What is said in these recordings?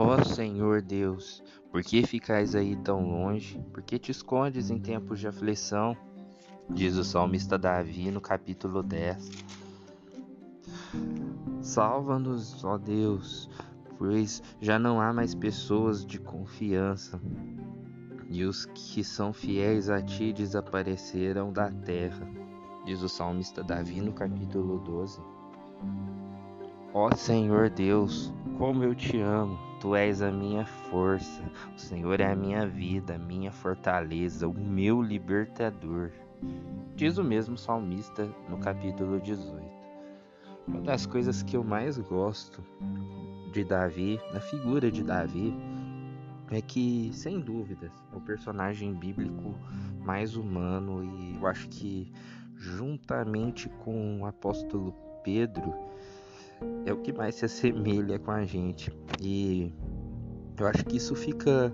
Ó Senhor Deus, por que ficais aí tão longe? Por que te escondes em tempos de aflição? Diz o salmista Davi no capítulo 10. Salva-nos, ó Deus, pois já não há mais pessoas de confiança, e os que são fiéis a ti desapareceram da terra. Diz o salmista Davi no capítulo 12. Ó Senhor Deus, como eu te amo, tu és a minha força, o Senhor é a minha vida, a minha fortaleza, o meu libertador. Diz o mesmo salmista no capítulo 18. Uma das coisas que eu mais gosto de Davi, da figura de Davi, é que, sem dúvidas, é o personagem bíblico mais humano e eu acho que, juntamente com o apóstolo Pedro, é o que mais se assemelha com a gente. E eu acho que isso fica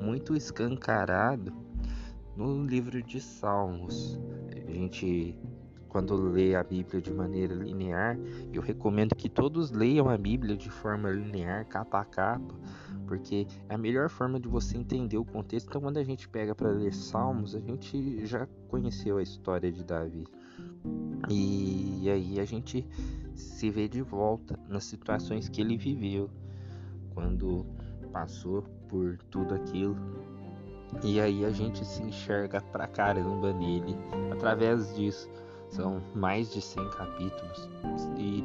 muito escancarado no livro de Salmos. A gente, quando lê a Bíblia de maneira linear, eu recomendo que todos leiam a Bíblia de forma linear, capa a capa, porque é a melhor forma de você entender o contexto. Então, quando a gente pega para ler Salmos, a gente já conheceu a história de Davi. E aí a gente se vê de volta nas situações que ele viveu quando passou por tudo aquilo. E aí a gente se enxerga pra caramba nele através disso. São mais de 100 capítulos e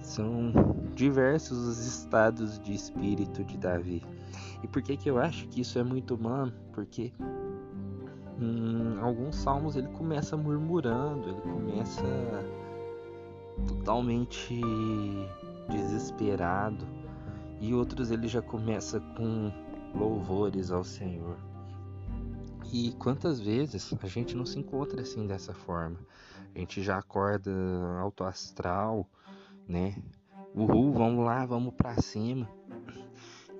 são diversos os estados de espírito de Davi. E por que que eu acho que isso é muito humano? Porque em alguns salmos ele começa murmurando, ele começa totalmente desesperado, e outros ele já começa com louvores ao Senhor. E quantas vezes a gente não se encontra assim dessa forma? A gente já acorda alto astral, né? Uhul, vamos lá, vamos para cima.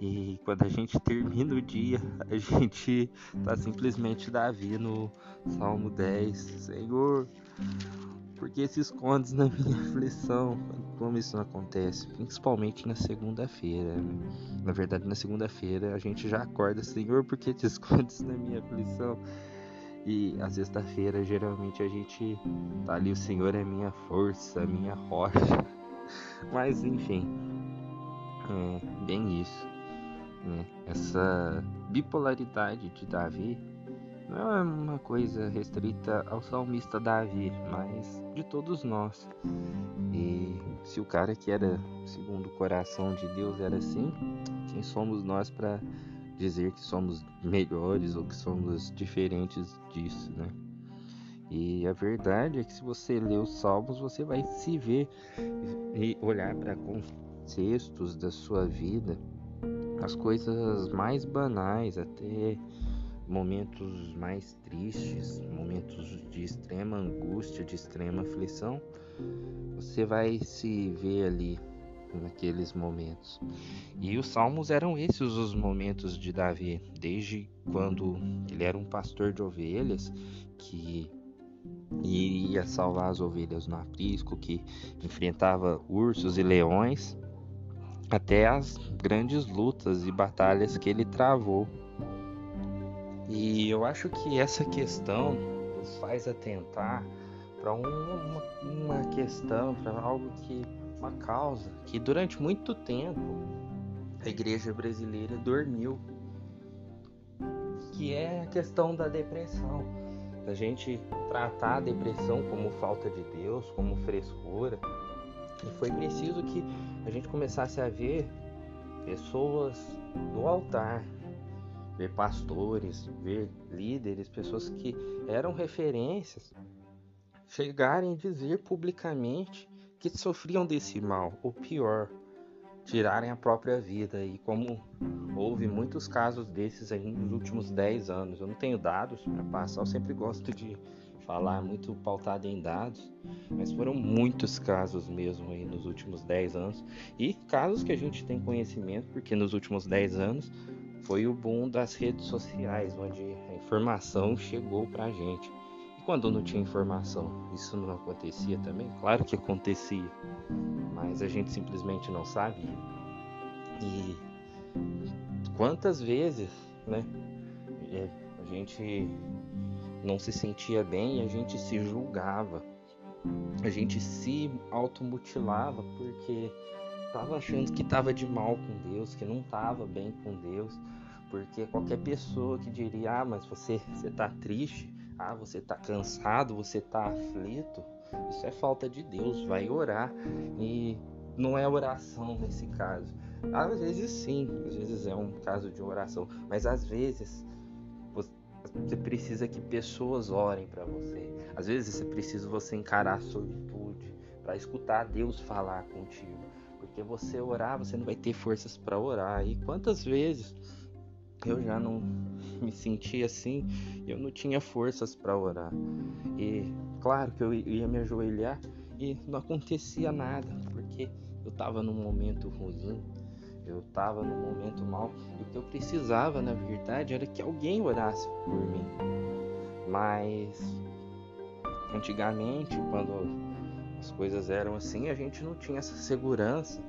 E quando a gente termina o dia, a gente tá simplesmente Davi no Salmo 10. Senhor, por que se escondes na minha aflição? Como isso não acontece? Principalmente na segunda-feira. Na verdade, na segunda-feira a gente já acorda, Senhor, por que te escondes na minha aflição? E a sexta-feira, geralmente, a gente tá ali, o Senhor é minha força, minha rocha. Mas, enfim, é bem isso. Né? Essa bipolaridade de Davi não é uma coisa restrita ao salmista Davi, mas de todos nós. E se o cara que era segundo o coração de Deus era assim, quem somos nós para dizer que somos melhores ou que somos diferentes disso, né? E a verdade é que se você ler os salmos, você vai se ver e olhar para contextos da sua vida as coisas mais banais, até momentos mais tristes, momentos de extrema angústia, de extrema aflição, você vai se ver ali naqueles momentos. E os salmos eram esses os momentos de Davi, desde quando ele era um pastor de ovelhas que iria salvar as ovelhas no aprisco, que enfrentava ursos e leões, até as grandes lutas e batalhas que ele travou. E eu acho que essa questão nos faz atentar para uma, uma questão, para algo que, uma causa que durante muito tempo a igreja brasileira dormiu, que é a questão da depressão. A gente tratar a depressão como falta de Deus, como frescura, e foi preciso que a gente começasse a ver pessoas no altar, ver pastores, ver líderes, pessoas que eram referências, chegarem a dizer publicamente que sofriam desse mal, ou pior, tirarem a própria vida. E como houve muitos casos desses aí nos últimos 10 anos, eu não tenho dados para passar, eu sempre gosto de falar muito pautado em dados, mas foram muitos casos mesmo aí nos últimos 10 anos e casos que a gente tem conhecimento, porque nos últimos 10 anos foi o boom das redes sociais, onde a informação chegou pra gente. E quando não tinha informação, isso não acontecia também? Claro que acontecia, mas a gente simplesmente não sabia. E quantas vezes, né? É, a gente não se sentia bem, a gente se julgava, a gente se automutilava porque estava achando que estava de mal com Deus, que não estava bem com Deus, porque qualquer pessoa que diria, ah, mas você você tá triste, ah, você tá cansado, você tá aflito, isso é falta de Deus, vai orar. E não é oração nesse caso. Às vezes sim, às vezes é um caso de oração, mas às vezes você precisa que pessoas orem para você. Às vezes você precisa você encarar a solitude para escutar Deus falar contigo, porque você orar, você não vai ter forças para orar. E quantas vezes eu já não me senti assim, eu não tinha forças para orar. E claro que eu ia me ajoelhar e não acontecia nada, porque eu estava num momento ruim, eu estava num momento mal e o que eu precisava, na verdade, era que alguém orasse por mim. Mas antigamente, quando as coisas eram assim, a gente não tinha essa segurança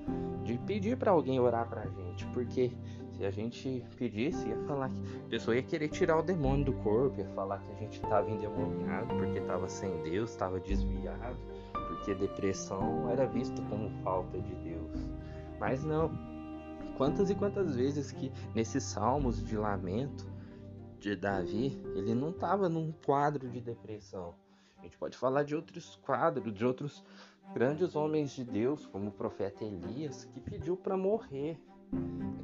de pedir para alguém orar pra gente, porque se a gente pedisse, ia falar que a pessoa ia querer tirar o demônio do corpo, ia falar que a gente estava endemoniado porque estava sem Deus, estava desviado, porque depressão era vista como falta de Deus. Mas não, Quantas e quantas vezes que nesses salmos de lamento de Davi, ele não estava num quadro de depressão. A gente pode falar de outros quadros, de outros grandes homens de Deus, como o profeta Elias, que pediu para morrer.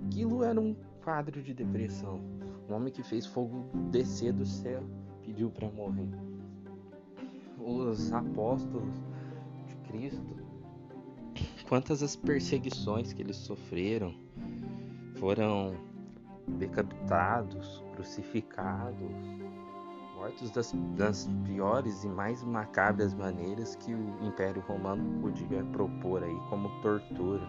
Aquilo era um quadro de depressão. Um homem que fez fogo descer do céu pediu para morrer. Os apóstolos de Cristo, quantas as perseguições que eles sofreram, foram decapitados, crucificados, mortos das, das, piores e mais macabras maneiras que o Império Romano podia propor aí como tortura.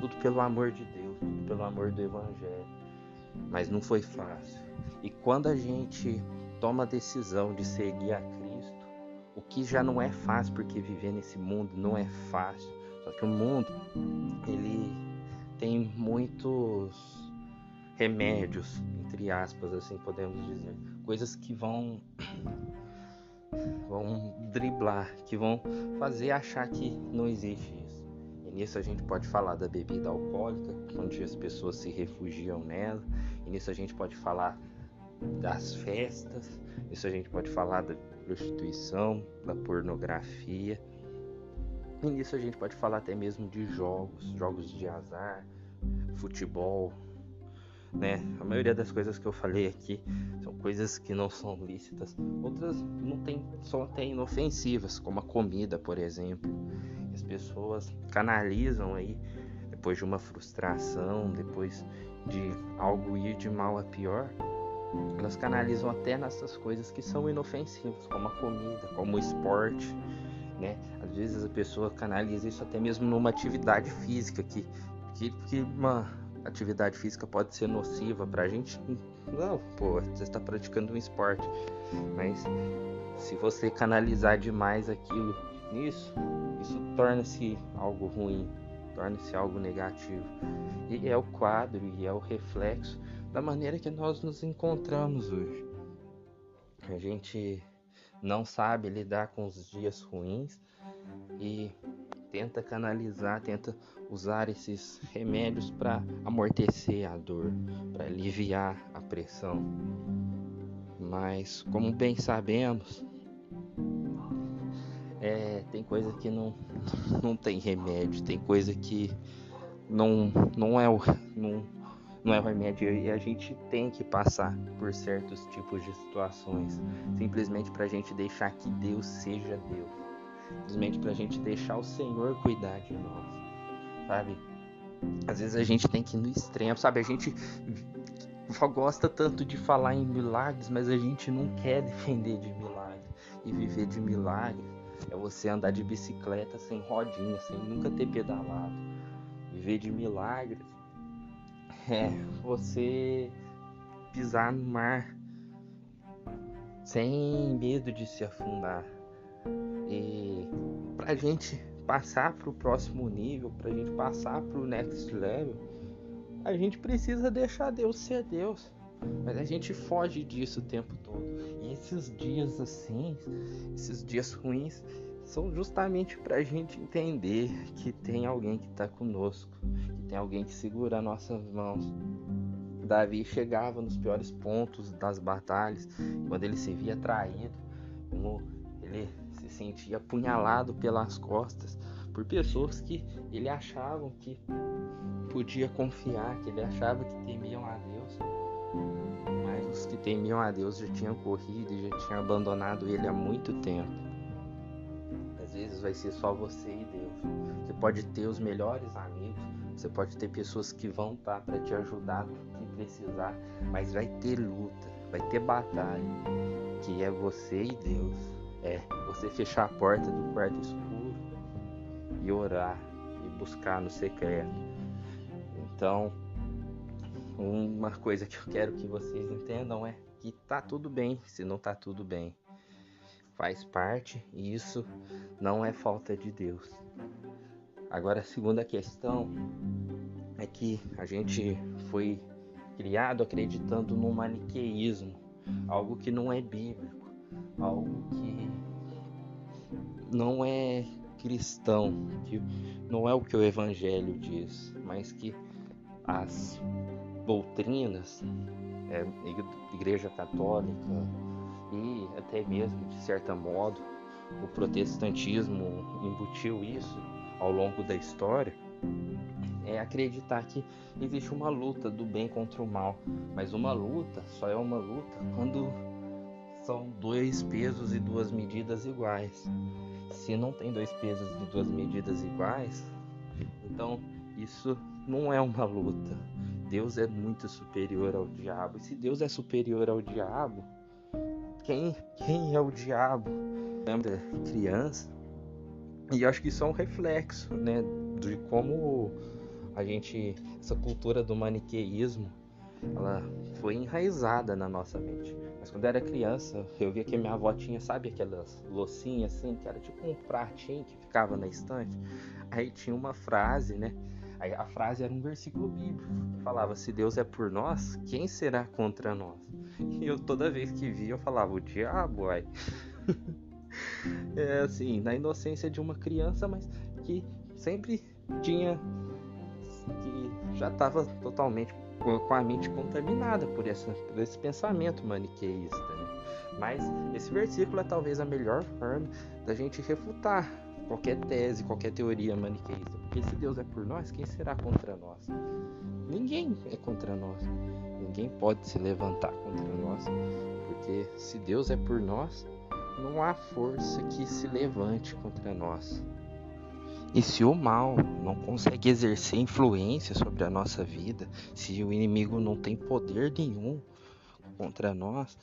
Tudo pelo amor de Deus, tudo pelo amor do Evangelho. Mas não foi fácil. E quando a gente toma a decisão de seguir a Cristo, o que já não é fácil, porque viver nesse mundo não é fácil. Só que o mundo, ele tem muitos remédios, entre aspas, assim podemos dizer, coisas que vão vão driblar, que vão fazer achar que não existe isso. E nisso a gente pode falar da bebida alcoólica, onde as pessoas se refugiam nela. E nisso a gente pode falar das festas. Nisso a gente pode falar da prostituição, da pornografia. E nisso a gente pode falar até mesmo de jogos, jogos de azar, futebol, né? A maioria das coisas que eu falei aqui são coisas que não são lícitas. Outras não tem, são até inofensivas, como a comida, por exemplo. As pessoas canalizam aí depois de uma frustração, depois de algo ir de mal a pior, elas canalizam até nessas coisas que são inofensivas, como a comida, como o esporte, né? Às vezes a pessoa canaliza isso até mesmo numa atividade física que que, que uma atividade física pode ser nociva pra gente. Não, pô, você está praticando um esporte. Mas se você canalizar demais aquilo nisso, isso torna-se algo ruim, torna-se algo negativo. E é o quadro e é o reflexo da maneira que nós nos encontramos hoje. A gente não sabe lidar com os dias ruins e tenta canalizar, tenta usar esses remédios para amortecer a dor, para aliviar a pressão. Mas, como bem sabemos, é, tem coisa que não, não tem remédio, tem coisa que não, não, é o, não, não é o remédio e a gente tem que passar por certos tipos de situações simplesmente para a gente deixar que Deus seja Deus simplesmente para a gente deixar o Senhor cuidar de nós, sabe? Às vezes a gente tem que ir no extremo, sabe? A gente gosta tanto de falar em milagres, mas a gente não quer defender de milagre. E viver de milagre é você andar de bicicleta sem rodinha, sem nunca ter pedalado. Viver de milagres é você pisar no mar sem medo de se afundar. E pra gente passar pro próximo nível, pra gente passar pro next level, a gente precisa deixar Deus ser Deus. Mas a gente foge disso o tempo todo. E esses dias assim, esses dias ruins, são justamente para a gente entender que tem alguém que está conosco, tem alguém que segura nossas mãos. Davi chegava nos piores pontos das batalhas, quando ele se via traído, como ele se sentia apunhalado pelas costas por pessoas que ele achava que podia confiar, que ele achava que temiam a Deus. Mas os que temiam a Deus já tinham corrido e já tinham abandonado ele há muito tempo. Às vezes vai ser só você e Deus. Você pode ter os melhores amigos, você pode ter pessoas que vão estar para te ajudar se precisar, mas vai ter luta, vai ter batalha, que é você e Deus. É você fechar a porta do quarto escuro e orar e buscar no secreto. Então, uma coisa que eu quero que vocês entendam é que tá tudo bem se não tá tudo bem. Faz parte e isso não é falta de Deus. Agora, a segunda questão é que a gente foi criado acreditando no maniqueísmo, algo que não é bíblico, algo que não é cristão, que não é o que o evangelho diz, mas que as doutrinas, é, igreja católica e até mesmo de certa modo o protestantismo embutiu isso ao longo da história é acreditar que existe uma luta do bem contra o mal, mas uma luta só é uma luta quando são dois pesos e duas medidas iguais. Se não tem dois pesos e duas medidas iguais, então isso não é uma luta. Deus é muito superior ao diabo. E se Deus é superior ao diabo, quem, quem é o diabo? Lembra criança? E acho que isso é um reflexo, né, de como a gente, essa cultura do maniqueísmo, ela foi enraizada na nossa mente. Mas quando eu era criança, eu via que minha avó tinha, sabe aquelas loucinhas assim, que era tipo um pratinho que ficava na estante. Aí tinha uma frase, né? Aí a frase era um versículo bíblico que falava: Se Deus é por nós, quem será contra nós? E eu toda vez que via eu falava: O diabo, ai. é assim, na inocência de uma criança, mas que sempre tinha que já estava totalmente com a mente contaminada por, por esse pensamento maniqueísta. Né? Mas esse versículo é talvez a melhor forma da gente refutar qualquer tese, qualquer teoria maniqueísta. Porque se Deus é por nós, quem será contra nós? Ninguém é contra nós. Ninguém pode se levantar contra nós. Porque se Deus é por nós, não há força que se levante contra nós. E se o mal não consegue exercer influência sobre a nossa vida, se o inimigo não tem poder nenhum contra nós,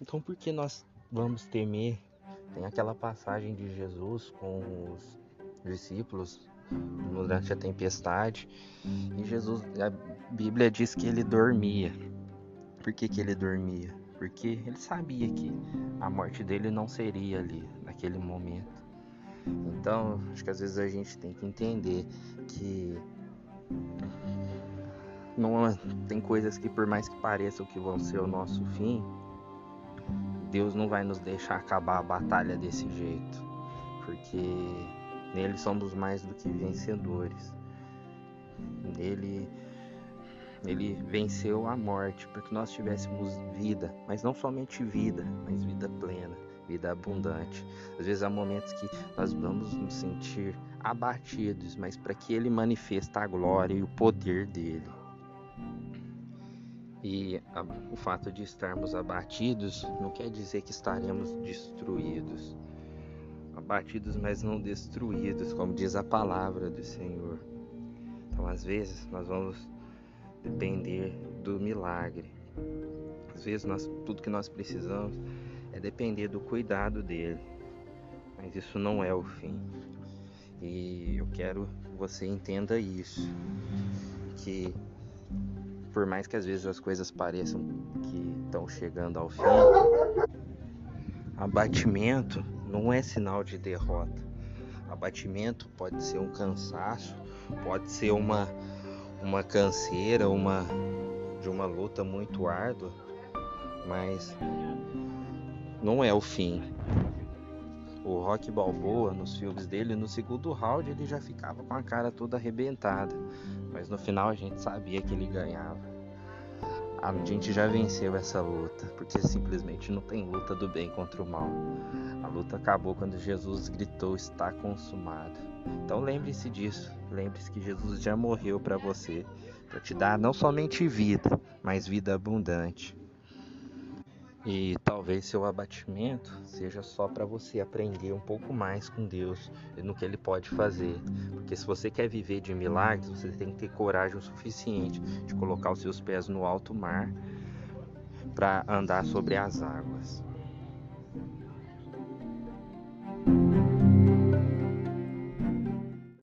então por que nós vamos temer tem aquela passagem de Jesus com os discípulos durante a tempestade. E Jesus, a Bíblia diz que ele dormia. Por que, que ele dormia? Porque ele sabia que a morte dele não seria ali, naquele momento. Então, acho que às vezes a gente tem que entender que não é, tem coisas que por mais que pareçam que vão ser o nosso fim, Deus não vai nos deixar acabar a batalha desse jeito, porque nele somos mais do que vencedores. Nele ele venceu a morte para que nós tivéssemos vida, mas não somente vida, mas vida plena, vida abundante. Às vezes há momentos que nós vamos nos sentir abatidos, mas para que ele manifeste a glória e o poder dele. E a, o fato de estarmos abatidos não quer dizer que estaremos destruídos. Abatidos, mas não destruídos, como diz a palavra do Senhor. Então, às vezes, nós vamos depender do milagre. Às vezes, nós, tudo que nós precisamos é depender do cuidado dele. Mas isso não é o fim. E eu quero que você entenda isso. Que por mais que às vezes as coisas pareçam que estão chegando ao fim, abatimento não é sinal de derrota. Abatimento pode ser um cansaço, pode ser uma uma canseira, uma de uma luta muito árdua, mas não é o fim. O Rock Balboa, nos filmes dele, no segundo round ele já ficava com a cara toda arrebentada, mas no final a gente sabia que ele ganhava. A gente já venceu essa luta, porque simplesmente não tem luta do bem contra o mal. A luta acabou quando Jesus gritou: Está consumado. Então lembre-se disso. Lembre-se que Jesus já morreu para você, para te dar não somente vida, mas vida abundante. E talvez seu abatimento seja só para você aprender um pouco mais com Deus no que Ele pode fazer. Porque se você quer viver de milagres, você tem que ter coragem o suficiente de colocar os seus pés no alto mar para andar sobre as águas.